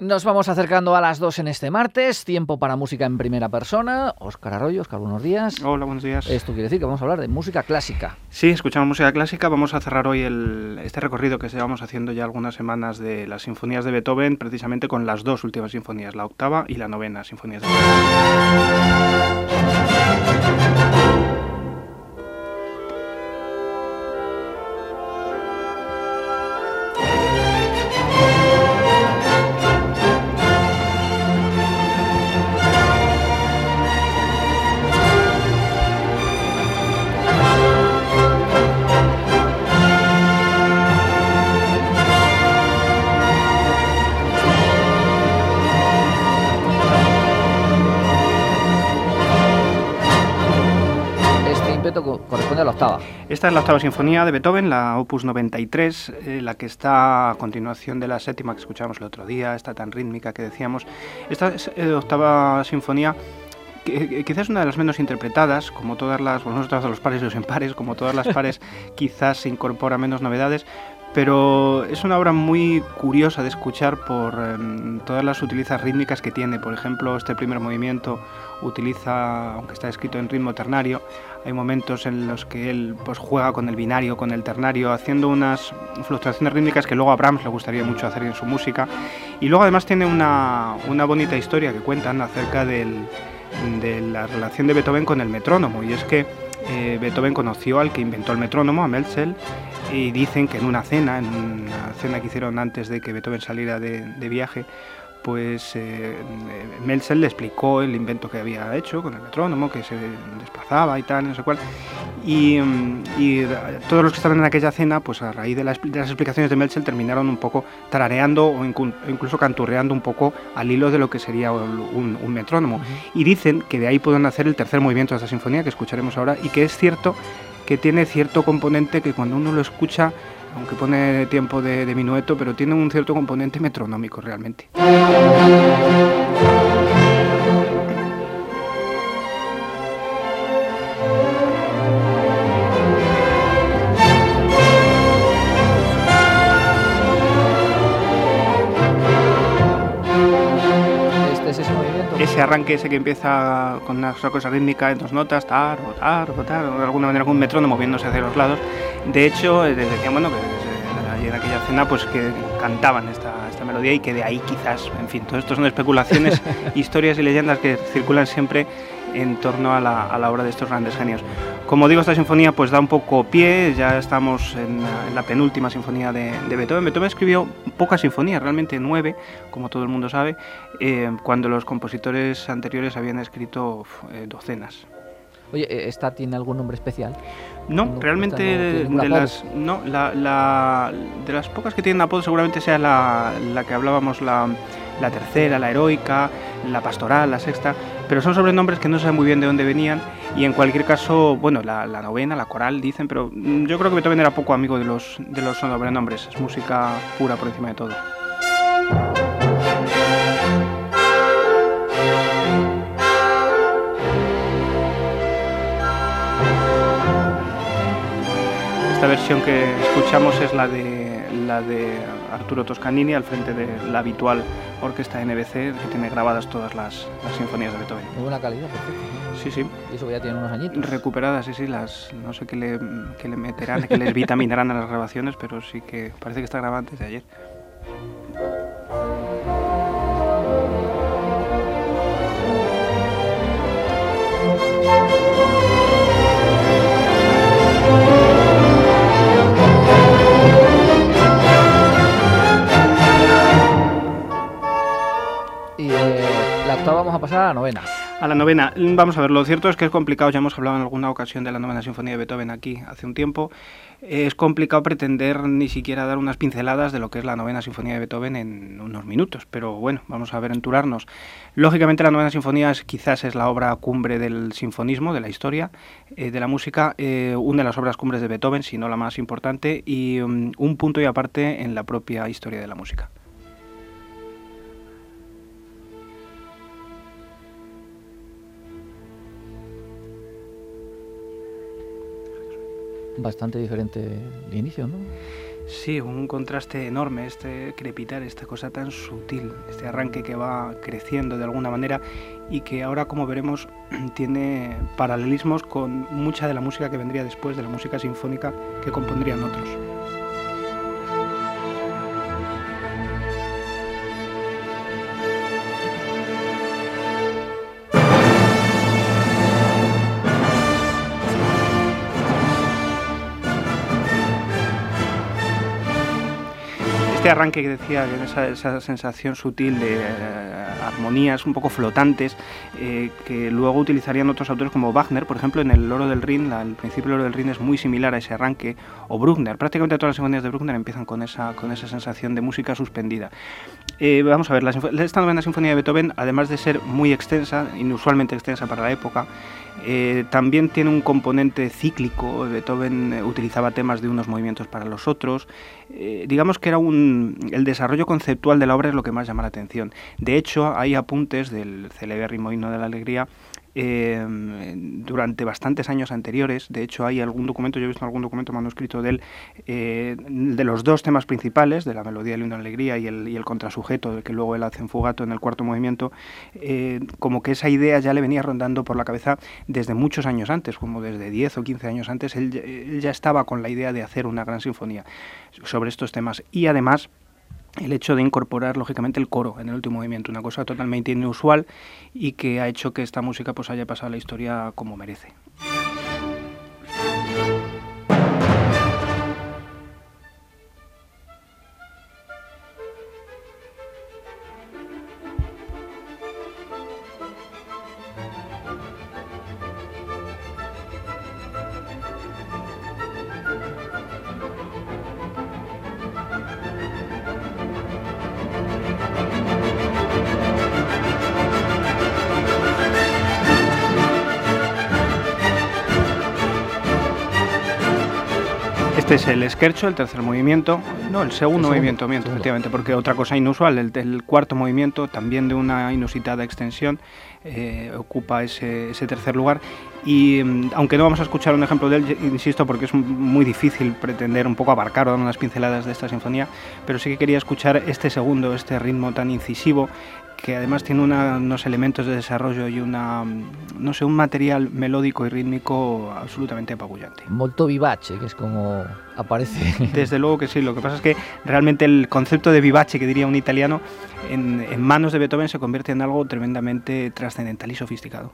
Nos vamos acercando a las dos en este martes, tiempo para música en primera persona. Óscar Arroyo, Óscar, buenos días. Hola, buenos días. Esto quiere decir que vamos a hablar de música clásica. Sí, escuchamos música clásica. Vamos a cerrar hoy el, este recorrido que llevamos haciendo ya algunas semanas de las sinfonías de Beethoven, precisamente con las dos últimas sinfonías, la octava y la novena sinfonías de Beethoven. Esta es la octava sinfonía de Beethoven, la opus 93, eh, la que está a continuación de la séptima que escuchamos el otro día, esta tan rítmica que decíamos. Esta es, eh, octava sinfonía que, quizás una de las menos interpretadas, como todas las, bueno, nosotros los pares y los impares, como todas las pares, quizás se incorpora menos novedades, pero es una obra muy curiosa de escuchar por em, todas las utilizas rítmicas que tiene. Por ejemplo, este primer movimiento utiliza, aunque está escrito en ritmo ternario, hay momentos en los que él pues, juega con el binario, con el ternario, haciendo unas fluctuaciones rítmicas que luego a Brahms le gustaría mucho hacer en su música. Y luego además tiene una, una bonita historia que cuentan acerca del, de la relación de Beethoven con el metrónomo. Y es que eh, Beethoven conoció al que inventó el metrónomo, a Melzel, y dicen que en una cena, en una cena que hicieron antes de que Beethoven saliera de, viaje, pues eh, Melzel le explicó el invento que había hecho con el metrónomo, que se desplazaba y tal, no sé cuál. Y, mm, todos los que estaban en aquella cena, pues a raíz de las, explicaciones de Melzel, terminaron un poco tarareando o incluso canturreando un poco al hilo de lo que sería un, metrónomo. Y dicen que de ahí pueden hacer el tercer movimiento de esta sinfonía, que escucharemos ahora, y que es cierto que tiene cierto componente que cuando uno lo escucha aunque pone tiempo de, de minueto, pero tiene un cierto componente metronómico realmente. Arranque ese que empieza con una cosa rítmica en dos notas, tar, tar, tar, de alguna manera con un metrónomo moviéndose hacia los lados. De hecho, eh, decían, bueno, que en aquella cena pues que cantaban esta, esta melodía y que de ahí quizás, en fin, todo esto son especulaciones, historias y leyendas que circulan siempre en torno a la, a la, obra de estos grandes genios. Como digo, esta sinfonía pues da un poco pie, ya estamos en, la penúltima sinfonía de, de, Beethoven. Beethoven escribió pocas sinfonías, realmente nueve, como todo el mundo sabe, eh, cuando los compositores anteriores habían escrito eh, docenas. Oye, ¿e-, ¿esta tiene algún nombre especial? No, realmente de, las no, la, la, de las pocas que tienen apodo seguramente sea la, la que hablábamos la, la tercera, la heroica, la pastoral, la sexta, pero son sobrenombres que no saben muy bien de dónde venían y en cualquier caso, bueno, la, novena, la coral dicen, pero mm, yo creo que Beethoven era poco amigo de los, de los sobrenombres, es música pura por encima de todo. Esta versión que escuchamos es la de, la de Arturo Toscanini al frente de la habitual orquesta NBC que tiene grabadas todas las, sinfonías de Beethoven. Muy buena calidad, perfecto. Sí, sí. Y eso ya tiene unos añitos. Recuperadas, sí, sí. Las, no sé qué le, qué le meterán, qué les vitaminarán a las grabaciones, pero sí que parece que está grabada antes de ayer. A la novena. A la novena. Vamos a ver, lo cierto es que es complicado, ya hemos hablado en alguna ocasión de la novena sinfonía de Beethoven aquí hace un tiempo. Es complicado pretender ni siquiera dar unas pinceladas de lo que es la novena sinfonía de Beethoven en unos minutos, pero bueno, vamos a aventurarnos. Lógicamente la novena sinfonía es, quizás es la obra cumbre del sinfonismo, de la historia, eh, de la música, eh, una de las obras cumbres de Beethoven, si no la más importante, y um, un punto y aparte en la propia historia de la música. Bastante diferente de inicio, ¿no? Sí, un contraste enorme, este crepitar, esta cosa tan sutil, este arranque que va creciendo de alguna manera y que ahora, como veremos, tiene paralelismos con mucha de la música que vendría después, de la música sinfónica que compondrían otros. Arranque que decía, esa, sensación sutil de eh, armonías un poco flotantes, eh, que luego utilizarían otros autores como Wagner, por ejemplo, en el Oro del Rin, la, el principio del Oro del Rin es muy similar a ese arranque, o Bruckner, prácticamente todas las sinfonías de Bruckner empiezan con esa, con esa sensación de música suspendida. Eh, vamos a ver, esta novena sinfonía de Beethoven, además de ser muy extensa, inusualmente extensa para la época, eh, también tiene un componente cíclico. Beethoven eh, utilizaba temas de unos movimientos para los otros. Eh, digamos que era un, el desarrollo conceptual de la obra es lo que más llama la atención. De hecho, hay apuntes del celebérrimo himno de la alegría eh, durante bastantes años anteriores. De hecho, hay algún documento, yo he visto algún documento manuscrito de él, eh, de los dos temas principales, de la melodía de una alegría y el, y el contrasujeto, que luego él hace en fugato en el cuarto movimiento, eh, como que esa idea ya le venía rondando por la cabeza desde muchos años antes, como desde 10 o 15 años antes, él ya estaba con la idea de hacer una gran sinfonía sobre estos temas. Y además, el hecho de incorporar lógicamente el coro en el último movimiento, una cosa totalmente inusual y que ha hecho que esta música pues haya pasado la historia como merece. Este es el scherzo, el tercer movimiento, no, el segundo, El segundo, movimiento, miento, segundo. efectivamente, porque otra cosa inusual, el, el cuarto movimiento, también de una inusitada extensión, eh, ocupa ese, ese tercer lugar. Y mm, aunque no vamos a escuchar un ejemplo de él, insisto, porque es muy difícil pretender un poco abarcar o dar unas pinceladas de esta sinfonía, pero sí que quería escuchar este segundo, este ritmo tan incisivo, que además tiene una- unos elementos de desarrollo y una, no sé, un material melódico y rítmico absolutamente apabullante. Molto vivace, que es como aparece. Desde luego que sí, lo que pasa es que realmente el concepto de vivace, que diría un italiano, en, en manos de Beethoven se convierte en algo tremendamente trascendental y sofisticado.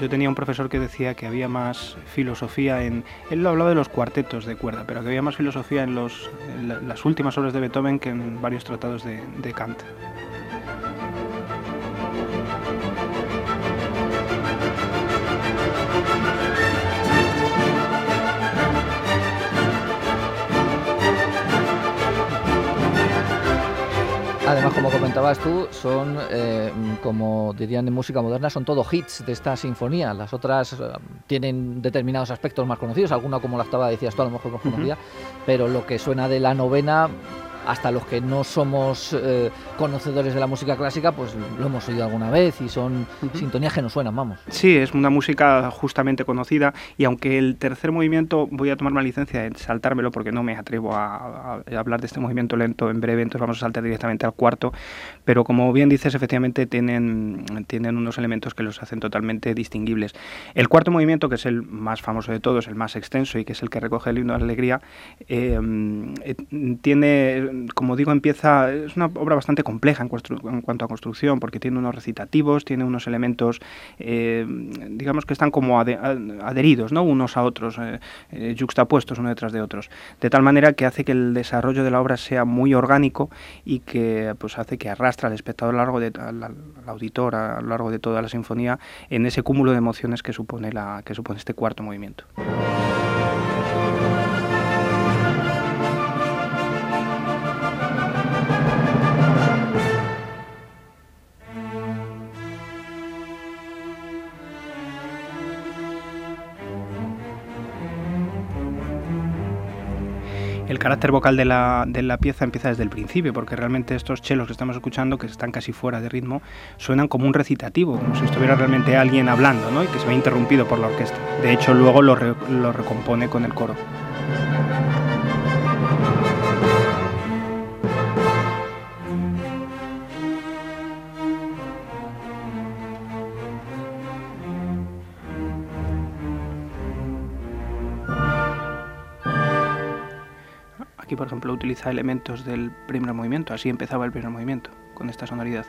Yo tenía un profesor que decía que había más filosofía en... Él lo hablaba de los cuartetos de cuerda, pero que había más filosofía en, los, las últimas obras de Beethoven que en varios tratados de Kant. Comentabas tú, son, eh, como dirían en música moderna, son todo hits de esta sinfonía. Las otras eh, tienen determinados aspectos más conocidos, alguna como la octava decías tú, a lo mejor más conocida, pero lo que suena de la novena, hasta los que no somos eh, conocedores de la música clásica, pues lo hemos oído alguna vez y son sintonías que nos suenan, vamos. Sí, es una música justamente conocida y aunque el tercer movimiento voy a tomarme la licencia de saltármelo porque no me atrevo a, hablar de este movimiento lento en breve, entonces vamos a saltar directamente al cuarto, pero como bien dices, efectivamente tienen, tienen unos elementos que los hacen totalmente distinguibles. El cuarto movimiento, que es el más famoso de todos, el más extenso y que es el que recoge el himno de la alegría, eh, eh, tiene, como digo, empieza, es una obra bastante compleja en, cuanto a construcción, porque tiene unos recitativos, tiene unos elementos, eh, digamos que están como a- adheridos, ¿no? Unos a otros, eh, eh, yuxtapuestos uno detrás de otros, de tal manera que hace que el desarrollo de la obra sea muy orgánico y que pues hace que arrastra al espectador a lo largo de, al, al auditor a lo largo de toda la sinfonía en ese cúmulo de emociones que supone la que supone este cuarto movimiento. El carácter vocal de la, de la pieza empieza desde el principio, porque realmente estos chelos que estamos escuchando, que están casi fuera de ritmo, suenan como un recitativo, como si estuviera realmente alguien hablando, ¿no? Y que se ve interrumpido por la orquesta. De hecho, luego lo, lo recompone con el coro. Por ejemplo, utiliza elementos del primer movimiento, así empezaba el primer movimiento, con esta sonoridad.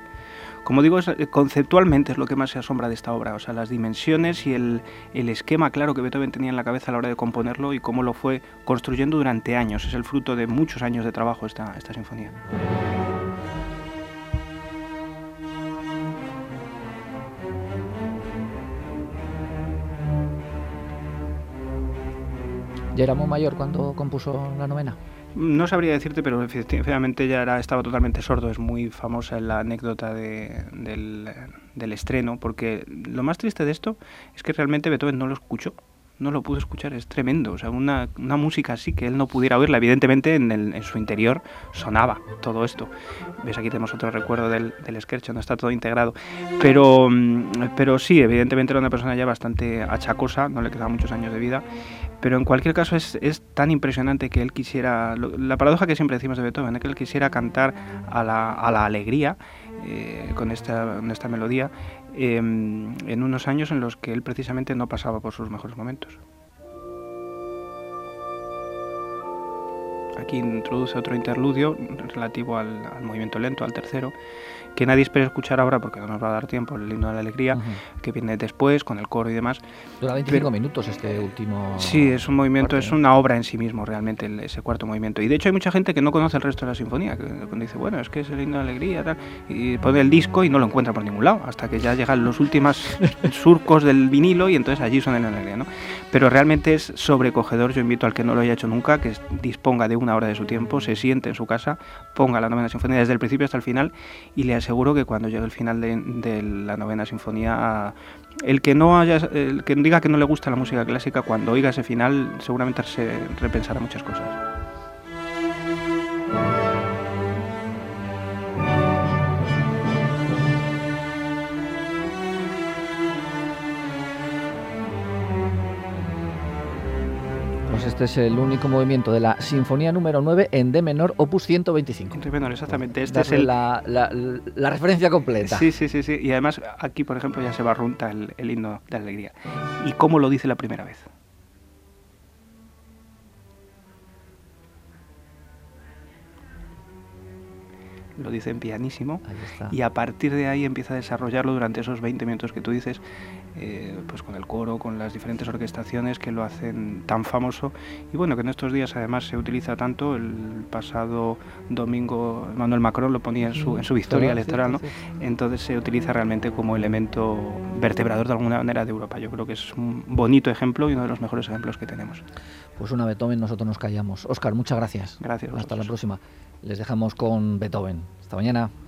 Como digo, eh, conceptualmente es lo que más se asombra de esta obra, o sea, las dimensiones y el, esquema claro que Beethoven tenía en la cabeza a la hora de componerlo y cómo lo fue construyendo durante años. Es el fruto de muchos años de trabajo esta, esta sinfonía. ¿Ya era muy mayor cuando compuso la novena? No sabría decirte, pero efectivamente ya estaba totalmente sordo. Es muy famosa la anécdota del, del, estreno, porque lo más triste de esto es que realmente Beethoven no lo escuchó no lo pudo escuchar, es tremendo. O sea, una, una música así que él no pudiera oírla. Evidentemente en, el, en, su interior sonaba todo esto. Ves, aquí tenemos otro recuerdo del, del sketch, no está todo integrado. Pero, mm, pero sí, evidentemente era una persona ya bastante achacosa, no le quedaban muchos años de vida. Pero en cualquier caso es, es tan impresionante que él quisiera, la paradoja que siempre decimos de Beethoven, es que él quisiera cantar a la, a la alegría eh, con, esta, con esta melodía Em, en unos años en los que él precisamente no pasaba por sus mejores momentos. Aquí introduce otro interludio relativo al, al movimiento lento, al tercero, que nadie espera escuchar ahora porque no nos va a dar tiempo, el himno de la alegría, que viene después con el coro y demás. Dura 25 minutos este último. Sí, es un movimiento, es una obra en sí mismo realmente ese cuarto movimiento. Y de hecho hay mucha gente que no conoce el resto de la sinfonía, que dice, bueno, es que es el himno de la alegría, tal, y pone el disco y no lo encuentra por ningún lado, hasta que ya llegan los últimos surcos del vinilo y entonces allí suena la alegría, ¿no? Pero realmente es sobrecogedor, yo invito al que no lo haya hecho nunca, que disponga de una hora de su tiempo, se siente en su casa, ponga la novena sinfonía desde el principio hasta el final y le seguro que cuando llegue el final de, la novena sinfonía, el que no haya, el que diga que no le gusta la música clásica, cuando oiga ese final, seguramente se repensará muchas cosas. Este es el único movimiento de la Sinfonía número 9 en D menor, opus 125. En D menor, exactamente. Este es la, referencia completa. Sí, sí, sí, sí. Y además aquí, por ejemplo, ya se barrunta el, el himno de alegría. ¿Y cómo lo dice la primera vez? Lo dice en pianísimo y a partir de ahí empieza a desarrollarlo durante esos 20 minutos que tú dices eh, pues con el coro, con las diferentes orquestaciones que lo hacen tan famoso y bueno, que en estos días además se utiliza tanto, el pasado domingo Manuel Macron lo ponía en su, en su victoria electoral, ¿no? entonces se utiliza realmente como elemento vertebrador de alguna manera de Europa. Yo creo que es un bonito ejemplo y uno de los mejores ejemplos que tenemos. Pues una Beethoven nosotros nos callamos. Oscar, muchas gracias. Gracias. Hasta la próxima. Les dejamos con Beethoven. Hasta mañana.